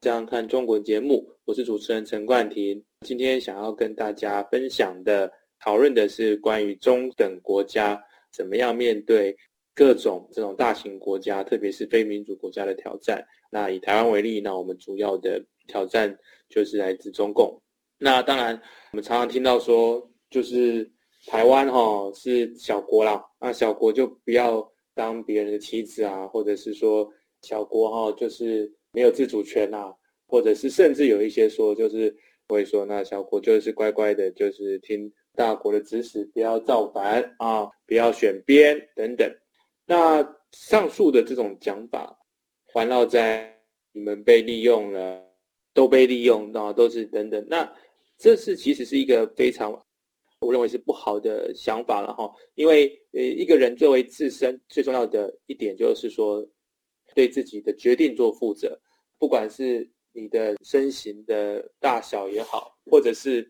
这样看中国》节目，我是主持人陈冠廷。今天想要跟大家分享的、讨论的是关于中等国家。怎么样面对各种这种大型国家，特别是非民主国家的挑战？那以台湾为例，那我们主要的挑战就是来自中共。那当然，我们常常听到说，就是台湾哈是小国啦，那小国就不要当别人的棋子啊，或者是说小国哈就是没有自主权啊，或者是甚至有一些说就是会说，那小国就是乖乖的，就是听。大国的指使，不要造反啊，不要选边等等。那上述的这种讲法，环绕在你们被利用了，都被利用，啊，都是等等。那这是其实是一个非常，我认为是不好的想法了哈。因为呃，一个人作为自身最重要的一点，就是说对自己的决定做负责，不管是你的身形的大小也好，或者是。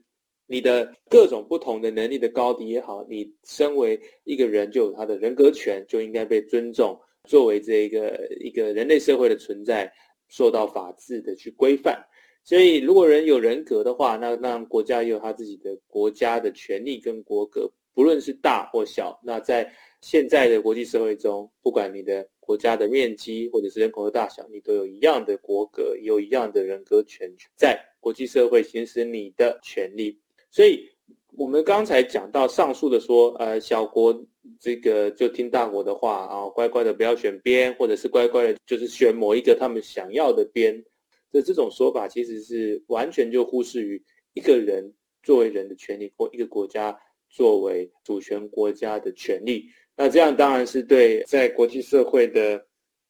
你的各种不同的能力的高低也好，你身为一个人就有他的人格权，就应该被尊重。作为这个一个人类社会的存在，受到法治的去规范。所以，如果人有人格的话，那那国家也有他自己的国家的权利跟国格，不论是大或小。那在现在的国际社会中，不管你的国家的面积或者是人口的大小，你都有一样的国格，有一样的人格权，在国际社会行使你的权利。所以，我们刚才讲到上述的说，呃，小国这个就听大国的话啊，乖乖的不要选边，或者是乖乖的，就是选某一个他们想要的边的这种说法，其实是完全就忽视于一个人作为人的权利，或一个国家作为主权国家的权利。那这样当然是对在国际社会的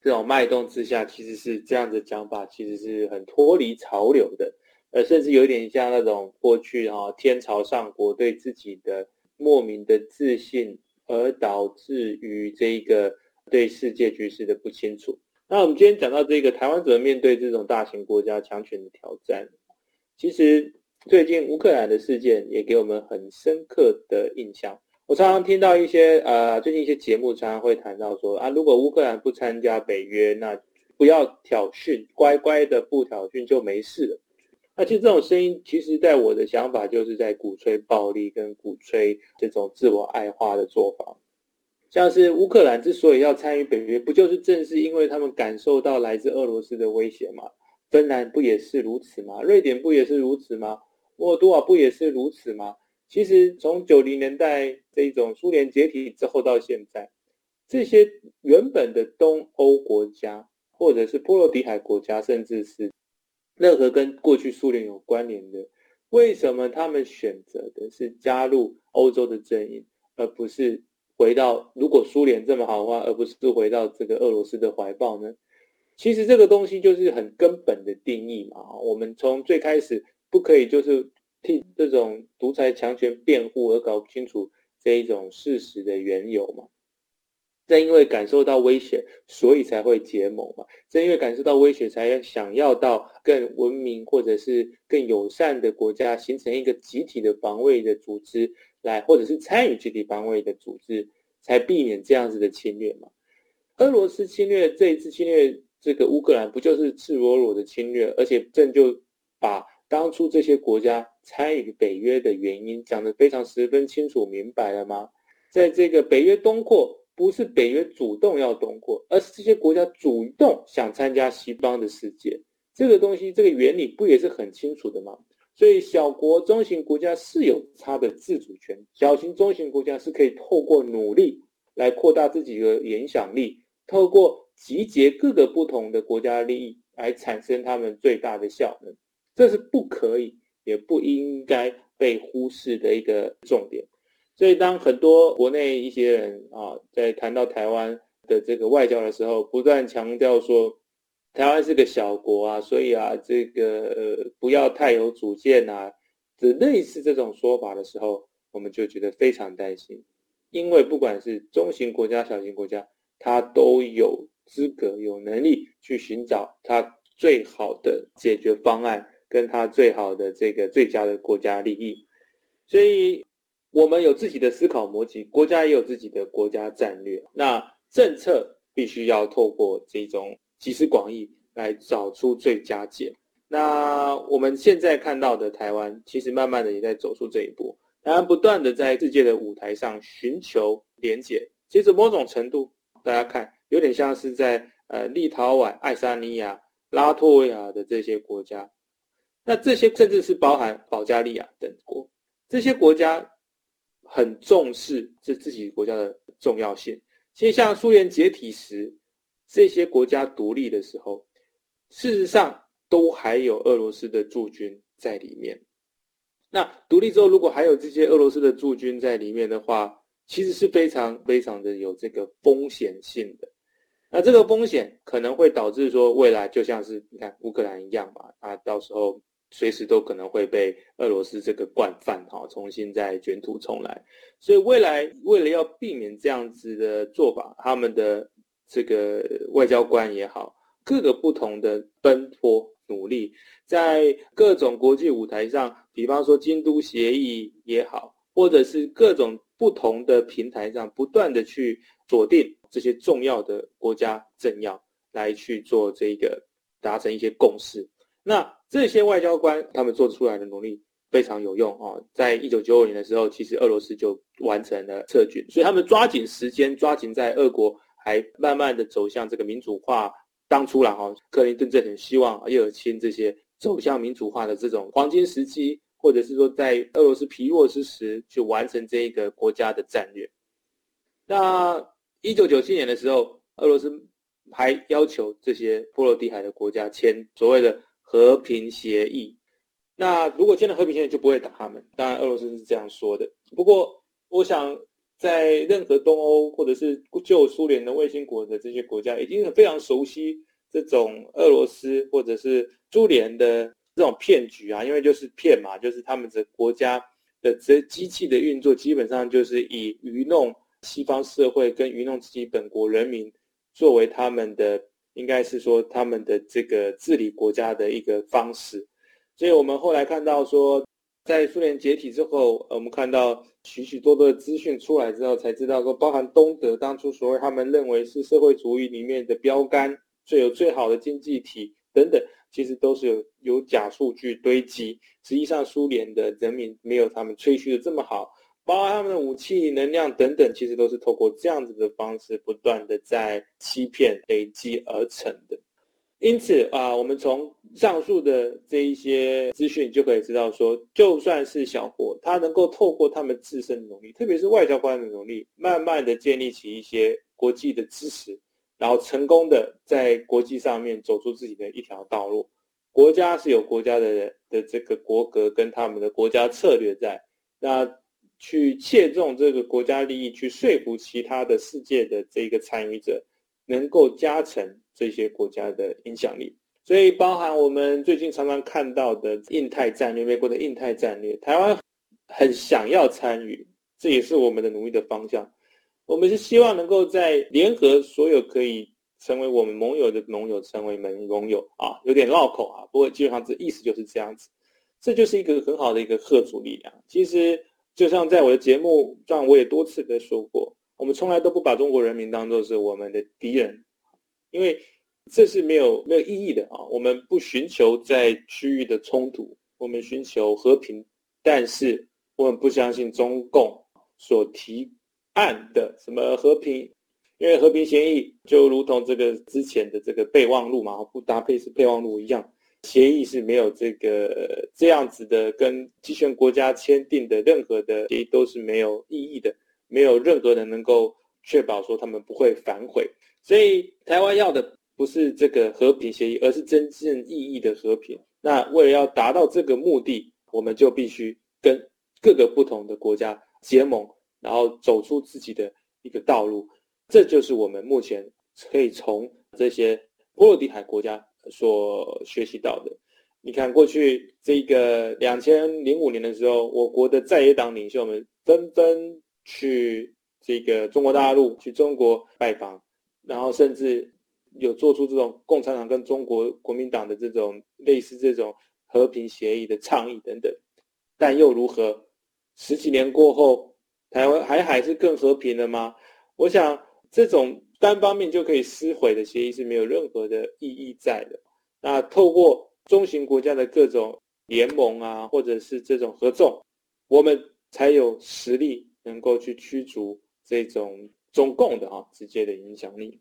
这种脉动之下，其实是这样的讲法，其实是很脱离潮流的。呃，甚至有点像那种过去哈天朝上国对自己的莫名的自信，而导致于这一个对世界局势的不清楚。那我们今天讲到这个台湾怎么面对这种大型国家强权的挑战？其实最近乌克兰的事件也给我们很深刻的印象。我常常听到一些呃，最近一些节目常常会谈到说啊，如果乌克兰不参加北约，那不要挑衅，乖乖的不挑衅就没事了。那其实这种声音，其实在我的想法，就是在鼓吹暴力跟鼓吹这种自我爱化的做法。像是乌克兰之所以要参与北约，不就是正是因为他们感受到来自俄罗斯的威胁吗？芬兰不也是如此吗？瑞典不也是如此吗？摩尔多瓦不也是如此吗？其实从九零年代这种苏联解体之后到现在，这些原本的东欧国家，或者是波罗的海国家，甚至是任何跟过去苏联有关联的，为什么他们选择的是加入欧洲的阵营，而不是回到如果苏联这么好的话，而不是回到这个俄罗斯的怀抱呢？其实这个东西就是很根本的定义嘛。我们从最开始不可以就是替这种独裁强权辩护，而搞不清楚这一种事实的缘由嘛。正因为感受到威胁，所以才会结盟嘛。正因为感受到威胁，才想要到更文明或者是更友善的国家，形成一个集体的防卫的组织来，或者是参与集体防卫的组织，才避免这样子的侵略嘛。俄罗斯侵略这一次侵略这个乌克兰，不就是赤裸裸的侵略？而且正就把当初这些国家参与北约的原因讲得非常十分清楚明白了吗？在这个北约东扩。不是北约主动要东扩，而是这些国家主动想参加西方的世界。这个东西，这个原理不也是很清楚的吗？所以，小国、中型国家是有它的自主权，小型、中型国家是可以透过努力来扩大自己的影响力，透过集结各个不同的国家利益来产生他们最大的效能。这是不可以，也不应该被忽视的一个重点。所以，当很多国内一些人啊，在谈到台湾的这个外交的时候，不断强调说，台湾是个小国啊，所以啊，这个呃不要太有主见啊，这类似这种说法的时候，我们就觉得非常担心，因为不管是中型国家、小型国家，它都有资格、有能力去寻找它最好的解决方案，跟他最好的这个最佳的国家利益。所以，我们有自己的思考逻辑，国家也有自己的国家战略。那政策必须要透过这种。集思广益来找出最佳解。那我们现在看到的台湾，其实慢慢的也在走出这一步。台湾不断的在世界的舞台上寻求连结，其实某种程度，大家看有点像是在呃立陶宛、爱沙尼亚、拉脱维亚的这些国家。那这些甚至是包含保加利亚等国，这些国家很重视这自己国家的重要性。其实像苏联解体时。这些国家独立的时候，事实上都还有俄罗斯的驻军在里面。那独立之后，如果还有这些俄罗斯的驻军在里面的话，其实是非常非常的有这个风险性的。那这个风险可能会导致说，未来就像是你看乌克兰一样嘛，啊，到时候随时都可能会被俄罗斯这个惯犯哈重新再卷土重来。所以未来为了要避免这样子的做法，他们的。这个外交官也好，各个不同的奔波努力，在各种国际舞台上，比方说京都协议也好，或者是各种不同的平台上，不断的去锁定这些重要的国家政要，来去做这个达成一些共识。那这些外交官他们做出来的努力非常有用啊！在一九九五年的时候，其实俄罗斯就完成了撤军，所以他们抓紧时间，抓紧在俄国。还慢慢的走向这个民主化，当初了哈，克林顿政很希望叶尔钦这些走向民主化的这种黄金时期，或者是说在俄罗斯疲弱之时去完成这一个国家的战略。那一九九七年的时候，俄罗斯还要求这些波罗的海的国家签所谓的和平协议。那如果签了和平协议，就不会打他们。当然，俄罗斯是这样说的。不过，我想。在任何东欧或者是旧苏联的卫星国的这些国家，已经非常熟悉这种俄罗斯或者是苏联的这种骗局啊，因为就是骗嘛，就是他们的国家的这机器的运作，基本上就是以愚弄西方社会跟愚弄自己本国人民作为他们的，应该是说他们的这个治理国家的一个方式。所以我们后来看到说。在苏联解体之后，我们看到许许多多的资讯出来之后，才知道说，包含东德当初所谓他们认为是社会主义里面的标杆，最有最好的经济体等等，其实都是有有假数据堆积。实际上，苏联的人民没有他们吹嘘的这么好，包括他们的武器能量等等，其实都是透过这样子的方式，不断的在欺骗累积而成的。因此啊，我们从上述的这一些资讯就可以知道说，就算是小国，它能够透过他们自身的努力，特别是外交官的努力，慢慢的建立起一些国际的支持，然后成功的在国际上面走出自己的一条道路。国家是有国家的的这个国格跟他们的国家策略在，那去切中这个国家利益，去说服其他的世界的这个参与者，能够加成。这些国家的影响力，所以包含我们最近常常看到的印太战略，美国的印太战略，台湾很想要参与，这也是我们的努力的方向。我们是希望能够在联合所有可以成为我们盟友的盟友，成为盟盟友啊，有点绕口啊，不过基本上这意思就是这样子。这就是一个很好的一个吓阻力量。其实就像在我的节目上，我也多次的说过，我们从来都不把中国人民当作是我们的敌人。因为这是没有没有意义的啊！我们不寻求在区域的冲突，我们寻求和平，但是我们不相信中共所提案的什么和平，因为和平协议就如同这个之前的这个备忘录嘛，布达佩斯备忘录一样，协议是没有这个这样子的，跟集权国家签订的任何的协议都是没有意义的，没有任何人能够确保说他们不会反悔。所以，台湾要的不是这个和平协议，而是真正意义的和平。那为了要达到这个目的，我们就必须跟各个不同的国家结盟，然后走出自己的一个道路。这就是我们目前可以从这些波罗的海国家所学习到的。你看，过去这个两千零五年的时候，我国的在野党领袖们纷纷去这个中国大陆、去中国拜访，然后甚至有做出这种共产党跟中国国民党的这种类似这种和平协议的倡议等等。但又如何？十几年过后，台湾还还是更和平了吗？我想，这种单方面就可以撕毁的协议是没有任何的意义在的。那透过中型国家的各种联盟啊，或者是这种合纵，我们才有实力能够去驱逐这种中共的啊直接的影响力。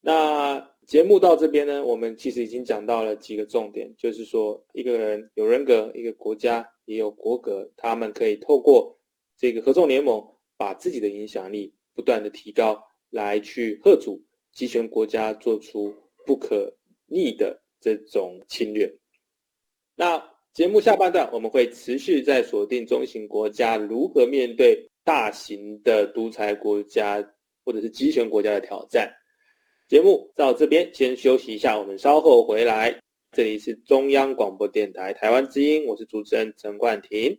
那节目到这边呢，我们其实已经讲到了几个重点，就是说一个人有人格，一个国家也有国格，他们可以透过这个合纵联盟，把自己的影响力不断的提高，来去贺阻集权国家做出不可逆的。这种侵略。那节目下半段我们会持续在锁定中型国家如何面对大型的独裁国家或者是集权国家的挑战。节目到这边先休息一下，我们稍后回来。这里是中央广播电台台湾之音，我是主持人陈冠廷。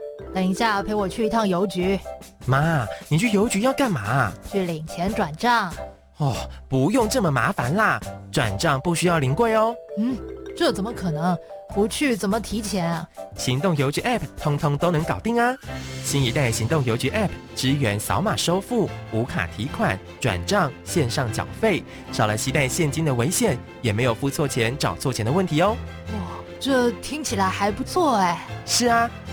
等一下，陪我去一趟邮局。妈，你去邮局要干嘛？去领钱转账。哦，不用这么麻烦啦，转账不需要临柜哦。嗯，这怎么可能？不去怎么提钱啊？行动邮局 App 通通都能搞定啊！新一代行动邮局 App 支援扫码收付、无卡提款、转账、线上缴费，少了携带现金的危险，也没有付错钱、找错钱的问题哦。哇，这听起来还不错哎。是啊。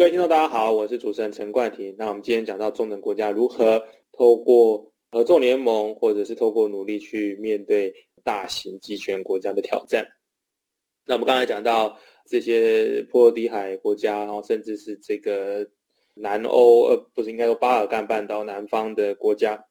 各位听众，大家好，我是主持人陈冠廷。那我们今天讲到中等国家如何透过合作联盟，或者是透过努力去面对大型集权国家的挑战。那我们刚才讲到这些波罗的海国家，然后甚至是这个南欧，呃，不是应该说巴尔干半岛南方的国家，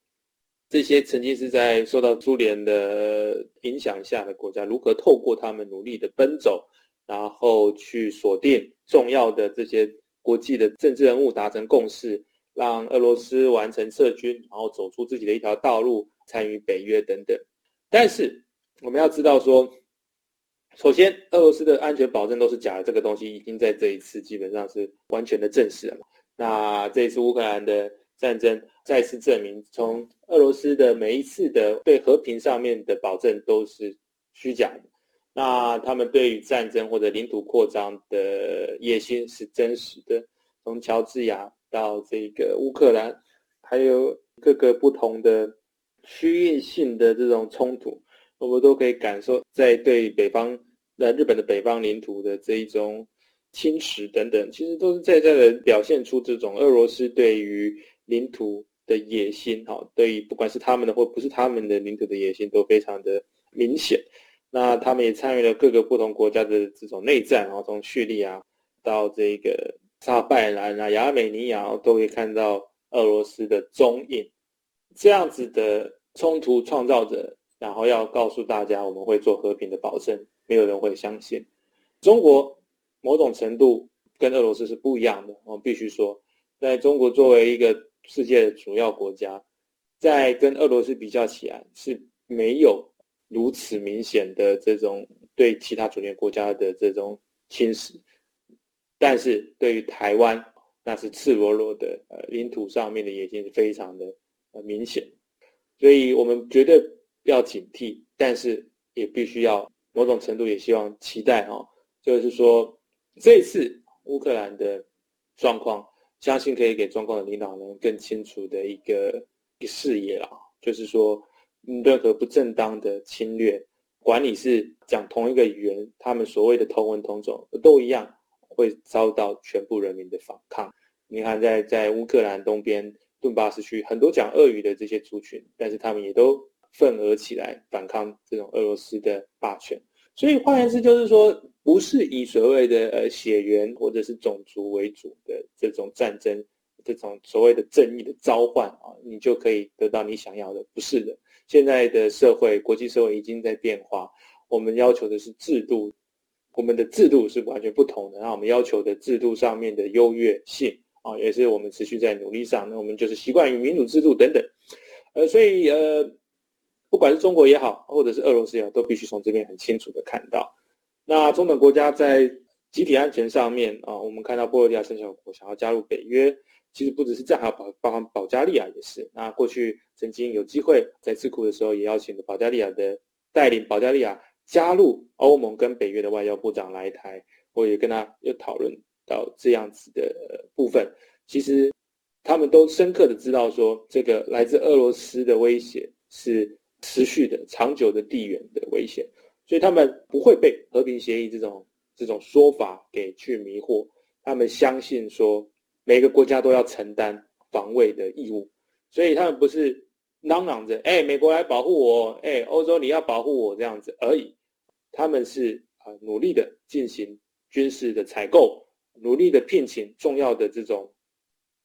这些曾经是在受到苏联的影响下的国家，如何透过他们努力的奔走，然后去锁定重要的这些。国际的政治人物达成共识，让俄罗斯完成撤军，然后走出自己的一条道路，参与北约等等。但是我们要知道说，首先，俄罗斯的安全保证都是假的，这个东西已经在这一次基本上是完全的证实了。那这一次乌克兰的战争再次证明，从俄罗斯的每一次的对和平上面的保证都是虚假的。那他们对于战争或者领土扩张的野心是真实的。从乔治亚到这个乌克兰，还有各个不同的区域性的这种冲突，我们都可以感受在对北方。在日本的北方领土的这一种侵蚀等等，其实都是在在的表现出这种俄罗斯对于领土的野心，哈，对于不管是他们的或不是他们的领土的野心都非常的明显。那他们也参与了各个不同国家的这种内战，然后从叙利亚到这个萨拜兰啊、亚美尼亚，都可以看到俄罗斯的踪影。这样子的冲突创造者，然后要告诉大家，我们会做和平的保证。没有人会相信，中国某种程度跟俄罗斯是不一样的。我们必须说，在中国作为一个世界的主要国家，在跟俄罗斯比较起来是没有如此明显的这种对其他主权国家的这种侵蚀，但是对于台湾，那是赤裸裸的，呃，领土上面的野心是非常的呃明显，所以我们绝对要警惕，但是也必须要。某种程度也希望期待哈，就是说这一次乌克兰的状况，相信可以给中共的领导人更清楚的一个一个视野了。就是说，任何不正当的侵略，管你是讲同一个语言，他们所谓的同文同种都一样，会遭到全部人民的反抗。你看在，在乌克兰东边顿巴斯区，很多讲俄语的这些族群，但是他们也都奋而起来反抗这种俄罗斯的霸权。所以换言之，就是说，不是以所谓的呃血缘或者是种族为主的这种战争，这种所谓的正义的召唤啊，你就可以得到你想要的，不是的。现在的社会，国际社会已经在变化，我们要求的是制度，我们的制度是完全不同的。那我们要求的制度上面的优越性啊，也是我们持续在努力上。那我们就是习惯于民主制度等等，呃，所以呃。不管是中国也好，或者是俄罗斯也好，都必须从这边很清楚的看到，那中等国家在集体安全上面啊，我们看到波罗的海三小国想要加入北约，其实不只是这样，还有保包含保加利亚也是。那过去曾经有机会在智库的时候，也邀请了保加利亚的带领保加利亚加入欧盟跟北约的外交部长来台，我也跟他又讨论到这样子的部分。其实他们都深刻的知道说，这个来自俄罗斯的威胁是。持续的、长久的地缘的危险，所以他们不会被和平协议这种这种说法给去迷惑。他们相信说，每个国家都要承担防卫的义务，所以他们不是嚷嚷着“哎，美国来保护我，哎，欧洲你要保护我”这样子而已。他们是啊，努力的进行军事的采购，努力的聘请重要的这种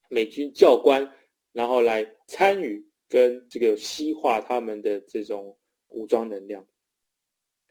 美军教官，然后来参与。跟这个西化他们的这种武装能量，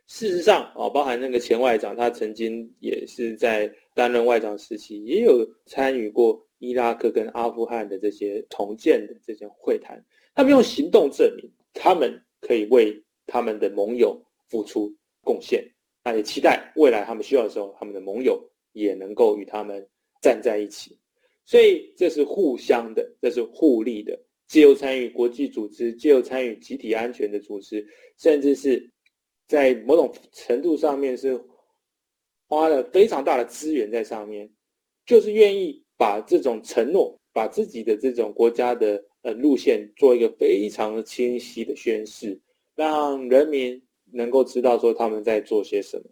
事实上啊，包含那个前外长，他曾经也是在担任外长时期，也有参与过伊拉克跟阿富汗的这些重建的这些会谈。他们用行动证明，他们可以为他们的盟友付出贡献。那也期待未来他们需要的时候，他们的盟友也能够与他们站在一起。所以这是互相的，这是互利的。借由参与国际组织，借由参与集体安全的组织，甚至是在某种程度上面是花了非常大的资源在上面，就是愿意把这种承诺，把自己的这种国家的呃路线做一个非常清晰的宣示，让人民能够知道说他们在做些什么。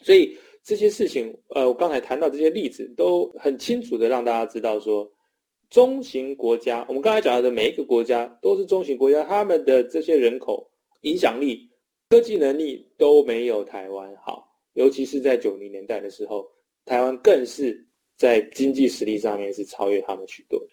所以这些事情，呃，我刚才谈到这些例子，都很清楚的让大家知道说。中型国家，我们刚才讲到的每一个国家都是中型国家，他们的这些人口、影响力、科技能力都没有台湾好，尤其是在九零年代的时候，台湾更是在经济实力上面是超越他们许多的。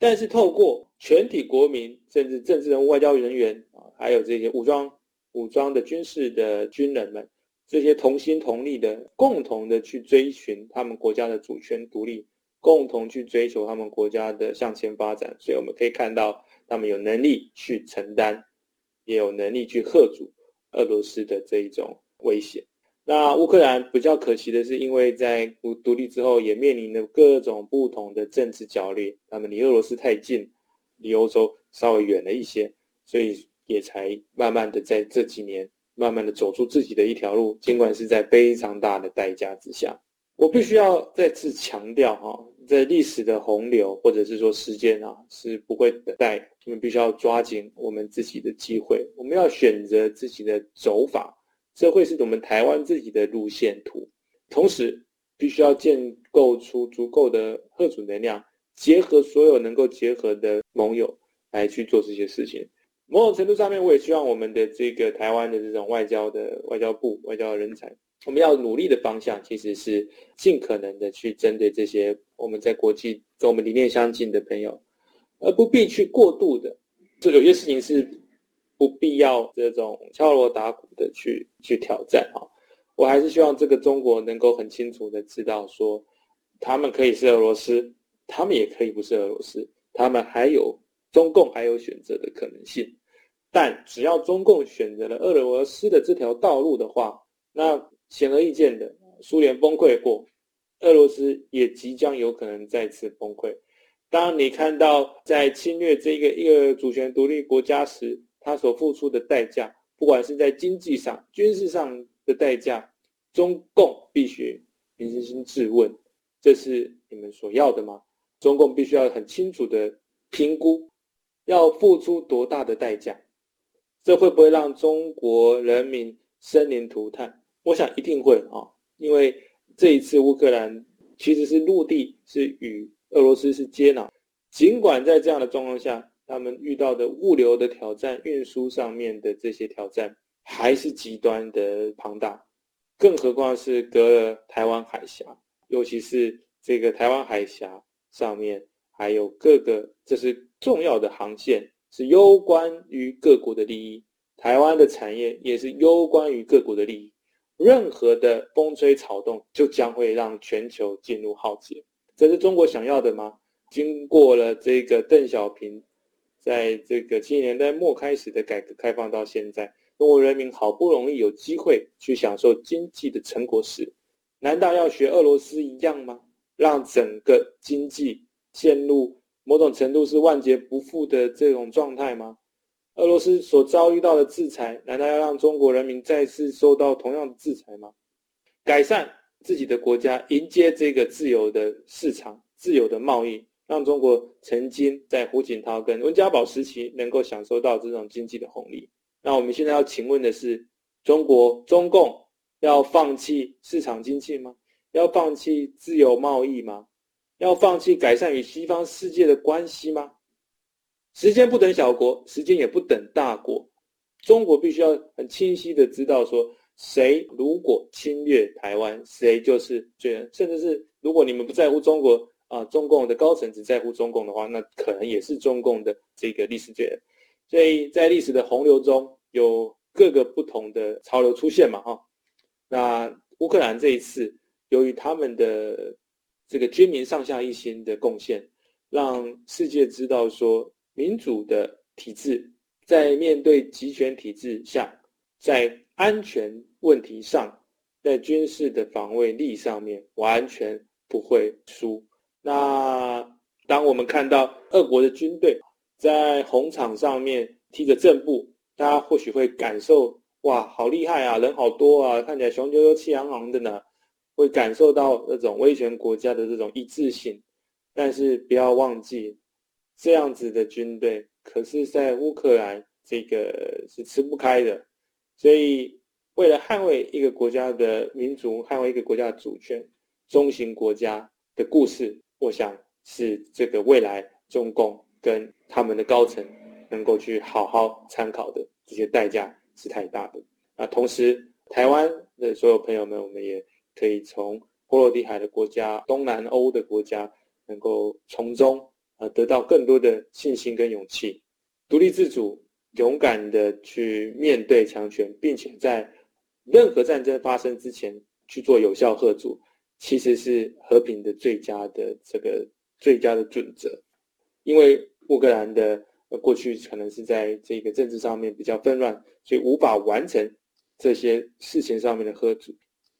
但是透过全体国民，甚至政治人物、外交人员啊，还有这些武装、武装的军事的军人们，这些同心同力的，共同的去追寻他们国家的主权独立。共同去追求他们国家的向前发展，所以我们可以看到他们有能力去承担，也有能力去贺阻俄罗斯的这一种威胁。那乌克兰比较可惜的是，因为在独独立之后，也面临了各种不同的政治角力，他们离俄罗斯太近，离欧洲稍微远了一些，所以也才慢慢的在这几年，慢慢的走出自己的一条路，尽管是在非常大的代价之下。我必须要再次强调哈，在历史的洪流或者是说时间啊，是不会等待，我们必须要抓紧我们自己的机会，我们要选择自己的走法，这会是我们台湾自己的路线图。同时，必须要建构出足够的吓阻能量，结合所有能够结合的盟友来去做这些事情。某种程度上面，我也希望我们的这个台湾的这种外交的外交部外交人才。我们要努力的方向其实是尽可能的去针对这些我们在国际跟我们理念相近的朋友，而不必去过度的，就有些事情是不必要这种敲锣打鼓的去去挑战啊。我还是希望这个中国能够很清楚的知道说，他们可以是俄罗斯，他们也可以不是俄罗斯，他们还有中共还有选择的可能性，但只要中共选择了俄罗斯的这条道路的话，那。显而易见的，苏联崩溃过，俄罗斯也即将有可能再次崩溃。当你看到在侵略这个一个主权独立国家时，他所付出的代价，不管是在经济上、军事上的代价，中共必须平心自问：这是你们所要的吗？中共必须要很清楚的评估，要付出多大的代价？这会不会让中国人民生灵涂炭？我想一定会啊，因为这一次乌克兰其实是陆地是与俄罗斯是接壤，尽管在这样的状况下，他们遇到的物流的挑战、运输上面的这些挑战还是极端的庞大，更何况是隔了台湾海峡，尤其是这个台湾海峡上面还有各个这是重要的航线，是攸关于各国的利益，台湾的产业也是攸关于各国的利益。任何的风吹草动，就将会让全球进入浩劫。这是中国想要的吗？经过了这个邓小平在这个七十年代末开始的改革开放到现在，中国人民好不容易有机会去享受经济的成果时，难道要学俄罗斯一样吗？让整个经济陷入某种程度是万劫不复的这种状态吗？俄罗斯所遭遇到的制裁，难道要让中国人民再次受到同样的制裁吗？改善自己的国家，迎接这个自由的市场、自由的贸易，让中国曾经在胡锦涛跟温家宝时期能够享受到这种经济的红利。那我们现在要请问的是：中国中共要放弃市场经济吗？要放弃自由贸易吗？要放弃改善与西方世界的关系吗？时间不等小国，时间也不等大国。中国必须要很清晰的知道说，谁如果侵略台湾，谁就是罪人。甚至是如果你们不在乎中国啊，中共的高层只在乎中共的话，那可能也是中共的这个历史罪人。所以在历史的洪流中有各个不同的潮流出现嘛，哈。那乌克兰这一次，由于他们的这个军民上下一心的贡献，让世界知道说。民主的体制在面对集权体制下，在安全问题上，在军事的防卫力上面完全不会输。那当我们看到俄国的军队在红场上面踢着正步，大家或许会感受哇，好厉害啊，人好多啊，看起来雄赳赳气昂昂的呢，会感受到那种威权国家的这种一致性。但是不要忘记。这样子的军队，可是在乌克兰这个是吃不开的，所以为了捍卫一个国家的民族，捍卫一个国家的主权，中型国家的故事，我想是这个未来中共跟他们的高层能够去好好参考的，这些代价是太大的。那同时，台湾的所有朋友们，我们也可以从波罗的海的国家、东南欧的国家，能够从中。呃，得到更多的信心跟勇气，独立自主、勇敢的去面对强权，并且在任何战争发生之前去做有效吓阻，其实是和平的最佳的这个最佳的准则。因为乌克兰的过去可能是在这个政治上面比较纷乱，所以无法完成这些事情上面的吓阻。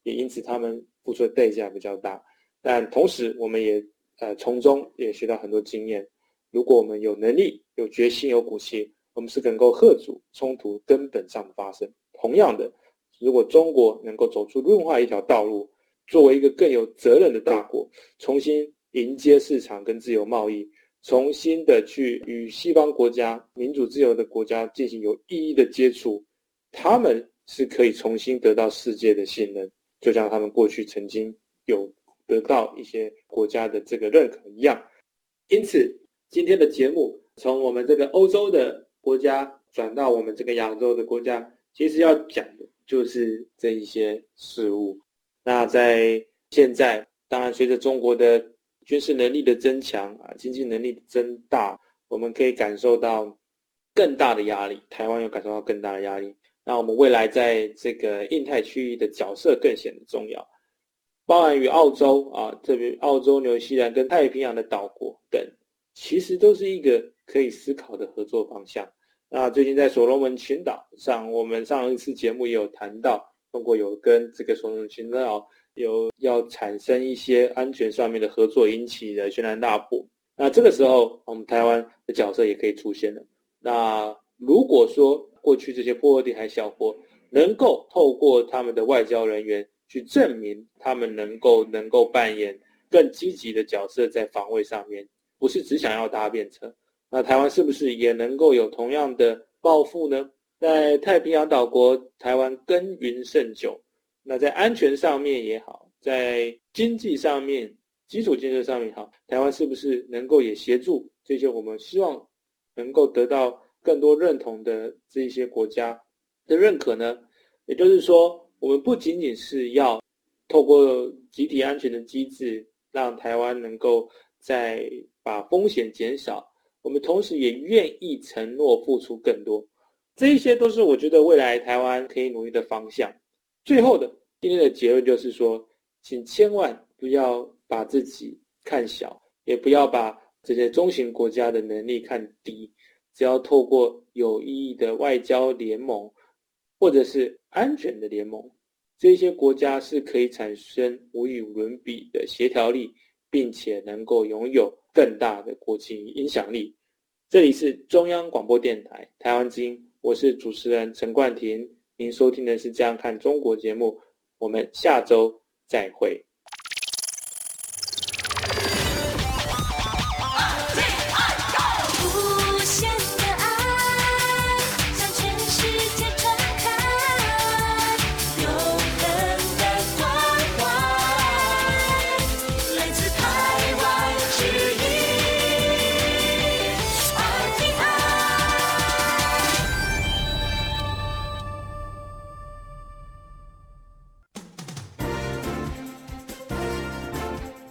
也因此他们付出的代价比较大。但同时，我们也呃从中也学到很多经验。如果我们有能力、有决心、有骨气，我们是能够吓阻冲突根本上的发生。同样的，如果中国能够走出另外一条道路，作为一个更有责任的大国，重新迎接市场跟自由贸易，重新的去与西方国家、民主自由的国家进行有意义的接触，他们是可以重新得到世界的信任，就像他们过去曾经有得到一些国家的这个认可一样。因此，今天的节目从我们这个欧洲的国家转到我们这个亚洲的国家，其实要讲的就是这一些事物。那在现在，当然随着中国的军事能力的增强啊，经济能力的增大，我们可以感受到更大的压力。台湾又感受到更大的压力。那我们未来在这个印太区域的角色更显得重要，包含与澳洲啊，特别澳洲、纽西兰跟太平洋的岛国等，其实都是一个可以思考的合作方向。那最近在所罗门群岛上，我们上一次节目也有谈到。中国有跟这个所罗门群岛有要产生一些安全上面的合作，引起的轩然大波。那这个时候，我们台湾的角色也可以出现了。那如果说过去这些波罗的海小国能够透过他们的外交人员去证明他们能够能够扮演更积极的角色在防卫上面，不是只想要搭便车，那台湾是不是也能够有同样的抱负呢？在太平洋岛国，台湾耕耘甚久。那在安全上面也好，在经济上面、基础建设上面也好，台湾是不是能够也协助这些我们希望能够得到更多认同的这一些国家的认可呢？也就是说，我们不仅仅是要透过集体安全的机制，让台湾能够再把风险减少，我们同时也愿意承诺付出更多。这一些都是我觉得未来台湾可以努力的方向。最后的今天的结论就是说，请千万不要把自己看小，也不要把这些中型国家的能力看低。只要透过有意义的外交联盟，或者是安全的联盟，这些国家是可以产生无与伦比的协调力，并且能够拥有更大的国际影响力。这里是中央广播电台台湾之音。我是主持人陈冠廷，您收听的是《这样看中国》节目，我们下周再会。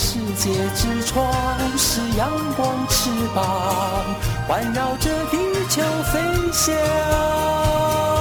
世界之窗是阳光翅膀，环绕着地球飞翔。